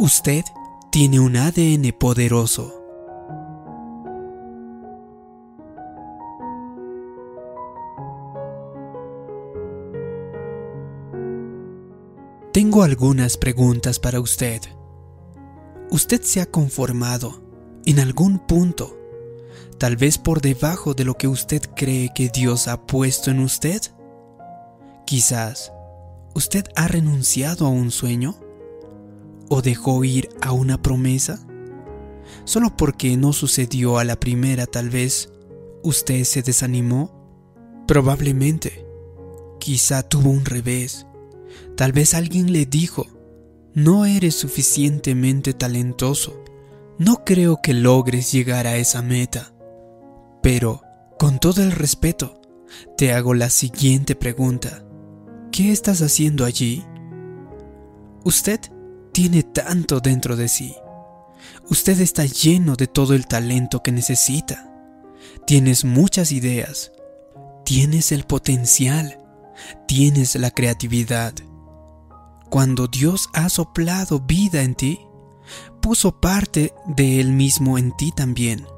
Usted tiene un ADN poderoso. Tengo algunas preguntas para usted. ¿Usted se ha conformado en algún punto, tal vez por debajo de lo que usted cree que Dios ha puesto en usted? Quizás usted ha renunciado a un sueño o dejó ir a una promesa. Solo porque no sucedió a la primera tal vez usted se desanimó. Probablemente. Quizá tuvo un revés. Tal vez alguien le dijo, no eres suficientemente talentoso. No creo que logres llegar a esa meta. Pero, con todo el respeto, te hago la siguiente pregunta. ¿Qué estás haciendo allí? Usted tiene tanto dentro de sí. Usted está lleno de todo el talento que necesita. Tienes muchas ideas. Tienes el potencial. Tienes la creatividad. Cuando Dios ha soplado vida en ti, puso parte de Él mismo en ti también.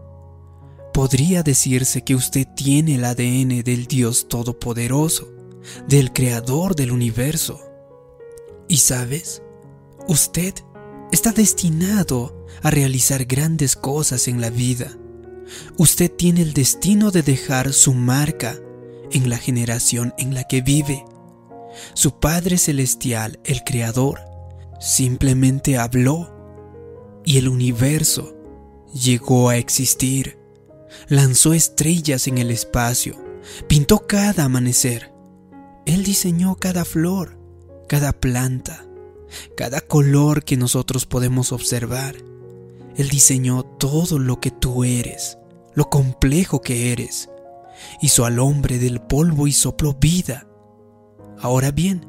Podría decirse que usted tiene el ADN del Dios Todopoderoso, del Creador del universo. ¿Y sabes? Usted está destinado a realizar grandes cosas en la vida. Usted tiene el destino de dejar su marca en la generación en la que vive. Su Padre Celestial, el Creador, simplemente habló y el universo llegó a existir. Lanzó estrellas en el espacio, pintó cada amanecer. Él diseñó cada flor, cada planta, cada color que nosotros podemos observar. Él diseñó todo lo que tú eres, lo complejo que eres. Hizo al hombre del polvo y sopló vida. Ahora bien,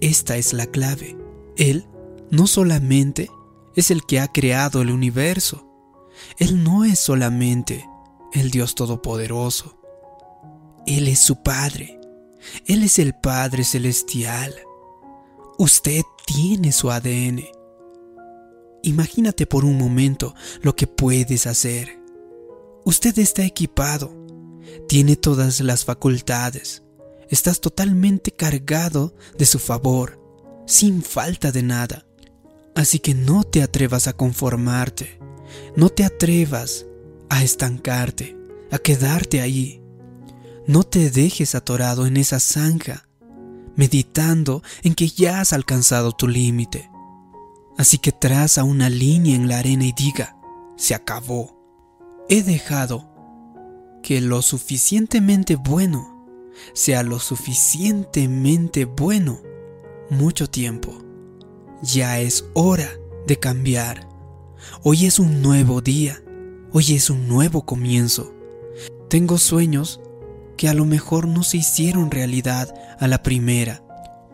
esta es la clave. Él no solamente es el que ha creado el universo. Él no es solamente el Dios Todopoderoso. Él es su Padre. Él es el Padre Celestial. Usted tiene su ADN. Imagínate por un momento lo que puedes hacer. Usted está equipado, tiene todas las facultades, estás totalmente cargado de su favor, sin falta de nada. Así que no te atrevas a conformarte, no te atrevas a estancarte, a quedarte ahí. No te dejes atorado en esa zanja meditando en que ya has alcanzado tu límite. Así que traza una línea en la arena y diga, se acabó. He dejado que lo suficientemente bueno sea lo suficientemente bueno mucho tiempo. Ya es hora de cambiar. Hoy es un nuevo día. Hoy es un nuevo comienzo. Tengo sueños que a lo mejor no se hicieron realidad a la primera,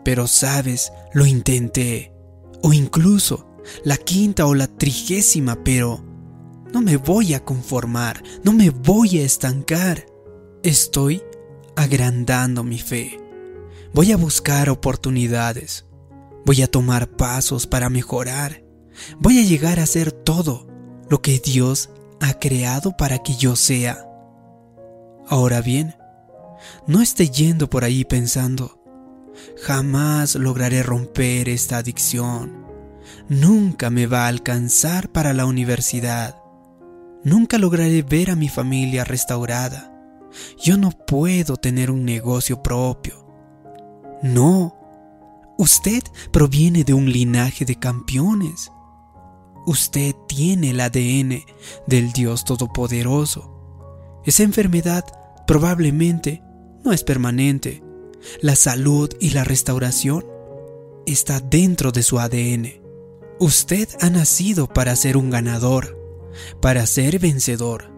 pero sabes, lo intenté, o incluso la quinta o la trigésima, pero no me voy a conformar, no me voy a estancar. Estoy agrandando mi fe. Voy a buscar oportunidades. Voy a tomar pasos para mejorar. Voy a llegar a ser todo lo que Dios ha creado para que yo sea. Ahora bien, no esté yendo por ahí pensando, jamás lograré romper esta adicción, nunca me va a alcanzar para la universidad, nunca lograré ver a mi familia restaurada, yo no puedo tener un negocio propio. No, usted proviene de un linaje de campeones. Usted tiene el ADN del Dios Todopoderoso. Esa enfermedad probablemente no es permanente. La salud y la restauración está dentro de su ADN. Usted ha nacido para ser un ganador, para ser vencedor,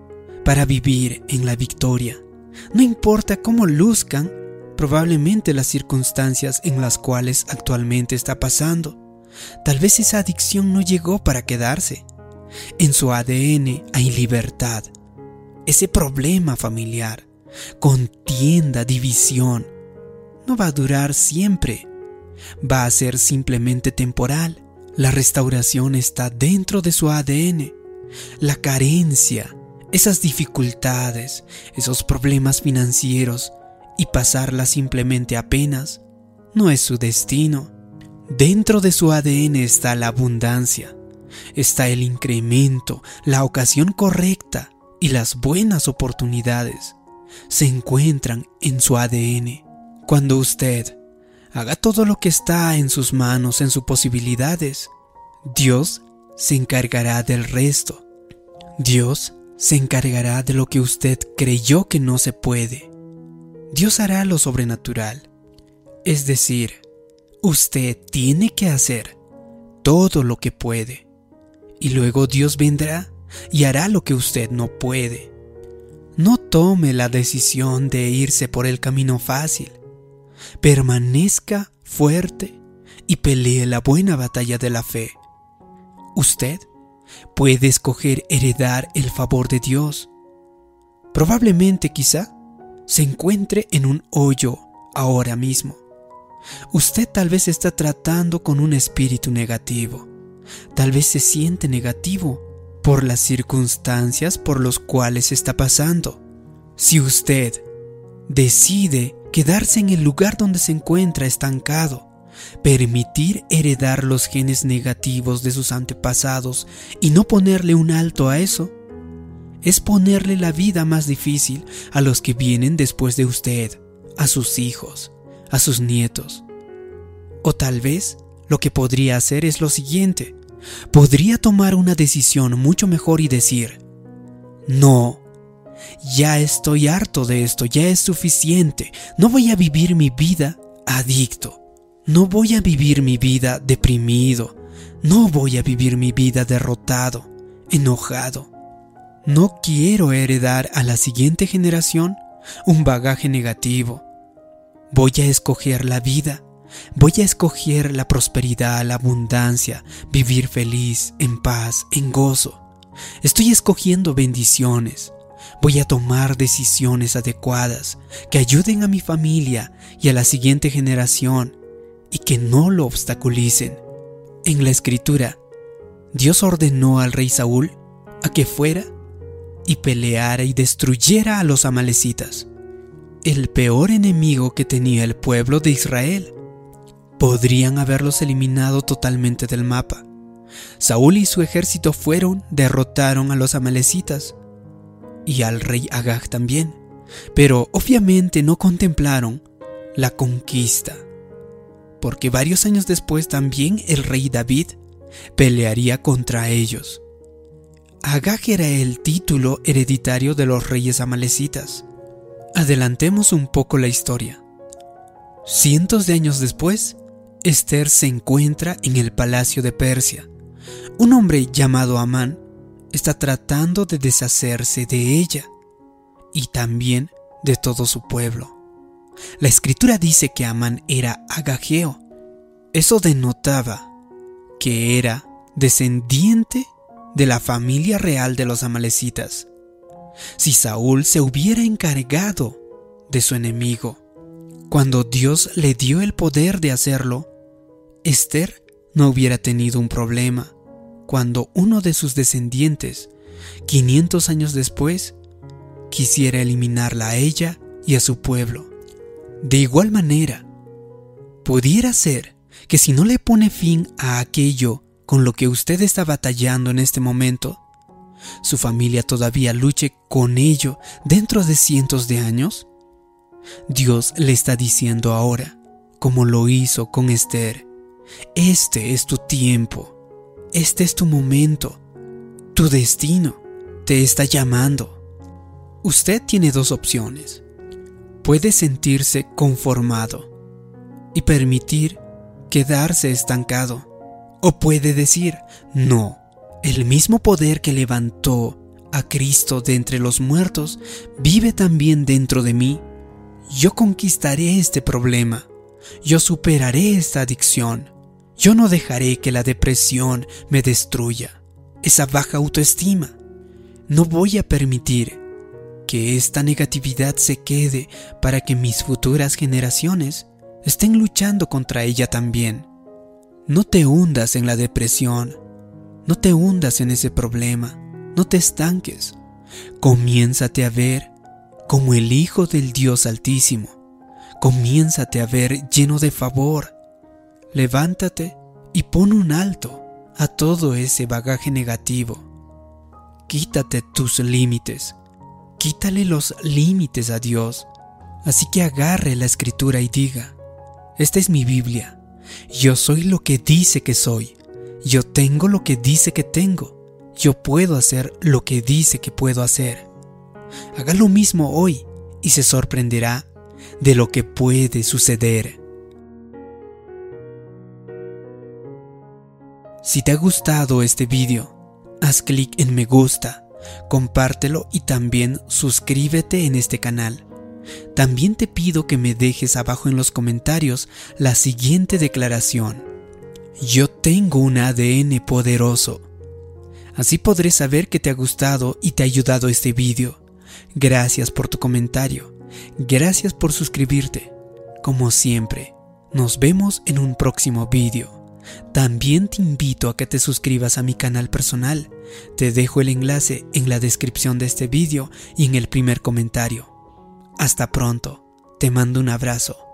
para vivir en la victoria. No importa cómo luzcan probablemente las circunstancias en las cuales actualmente está pasando. Tal vez esa adicción no llegó para quedarse. En su ADN hay libertad. Ese problema familiar, contienda, división, no va a durar siempre. Va a ser simplemente temporal. La restauración está dentro de su ADN. La carencia, esas dificultades, esos problemas financieros y pasarla simplemente apenas, no es su destino. Dentro de su ADN está la abundancia, está el incremento, la ocasión correcta y las buenas oportunidades. Se encuentran en su ADN. Cuando usted haga todo lo que está en sus manos, en sus posibilidades, Dios se encargará del resto. Dios se encargará de lo que usted creyó que no se puede. Dios hará lo sobrenatural. Es decir, usted tiene que hacer todo lo que puede. Y luego Dios vendrá y hará lo que usted no puede. No tome la decisión de irse por el camino fácil. Permanezca fuerte y pelee la buena batalla de la fe. Usted puede escoger heredar el favor de Dios. Probablemente quizá se encuentre en un hoyo ahora mismo. Usted tal vez está tratando con un espíritu negativo. Tal vez se siente negativo por las circunstancias por las cuales está pasando. Si usted decide quedarse en el lugar donde se encuentra estancado, permitir heredar los genes negativos de sus antepasados y no ponerle un alto a eso, es ponerle la vida más difícil a los que vienen después de usted, a sus hijos, a sus nietos. O tal vez lo que podría hacer es lo siguiente, podría tomar una decisión mucho mejor y decir, no, ya estoy harto de esto, ya es suficiente, no voy a vivir mi vida adicto, no voy a vivir mi vida deprimido, no voy a vivir mi vida derrotado, enojado. No quiero heredar a la siguiente generación un bagaje negativo. Voy a escoger la vida Voy a escoger la prosperidad, la abundancia, vivir feliz, en paz, en gozo. Estoy escogiendo bendiciones. Voy a tomar decisiones adecuadas que ayuden a mi familia y a la siguiente generación y que no lo obstaculicen. En la escritura, Dios ordenó al rey Saúl a que fuera y peleara y destruyera a los amalecitas, el peor enemigo que tenía el pueblo de Israel podrían haberlos eliminado totalmente del mapa. Saúl y su ejército fueron, derrotaron a los amalecitas y al rey Agag también, pero obviamente no contemplaron la conquista, porque varios años después también el rey David pelearía contra ellos. Agag era el título hereditario de los reyes amalecitas. Adelantemos un poco la historia. Cientos de años después, Esther se encuentra en el palacio de Persia. Un hombre llamado Amán está tratando de deshacerse de ella y también de todo su pueblo. La escritura dice que Amán era agageo. Eso denotaba que era descendiente de la familia real de los amalecitas. Si Saúl se hubiera encargado de su enemigo, cuando Dios le dio el poder de hacerlo, Esther no hubiera tenido un problema cuando uno de sus descendientes, 500 años después, quisiera eliminarla a ella y a su pueblo. De igual manera, pudiera ser que si no le pone fin a aquello con lo que usted está batallando en este momento, su familia todavía luche con ello dentro de cientos de años? Dios le está diciendo ahora, como lo hizo con Esther, este es tu tiempo. Este es tu momento. Tu destino te está llamando. Usted tiene dos opciones. Puede sentirse conformado y permitir quedarse estancado. O puede decir, no, el mismo poder que levantó a Cristo de entre los muertos vive también dentro de mí. Yo conquistaré este problema. Yo superaré esta adicción. Yo no dejaré que la depresión me destruya, esa baja autoestima. No voy a permitir que esta negatividad se quede para que mis futuras generaciones estén luchando contra ella también. No te hundas en la depresión, no te hundas en ese problema, no te estanques. Comiénzate a ver como el Hijo del Dios Altísimo. Comiénzate a ver lleno de favor. Levántate y pon un alto a todo ese bagaje negativo. Quítate tus límites. Quítale los límites a Dios. Así que agarre la escritura y diga, esta es mi Biblia. Yo soy lo que dice que soy. Yo tengo lo que dice que tengo. Yo puedo hacer lo que dice que puedo hacer. Haga lo mismo hoy y se sorprenderá de lo que puede suceder. Si te ha gustado este vídeo, haz clic en me gusta, compártelo y también suscríbete en este canal. También te pido que me dejes abajo en los comentarios la siguiente declaración. Yo tengo un ADN poderoso. Así podré saber que te ha gustado y te ha ayudado este vídeo. Gracias por tu comentario. Gracias por suscribirte. Como siempre, nos vemos en un próximo vídeo. También te invito a que te suscribas a mi canal personal. Te dejo el enlace en la descripción de este vídeo y en el primer comentario. Hasta pronto. Te mando un abrazo.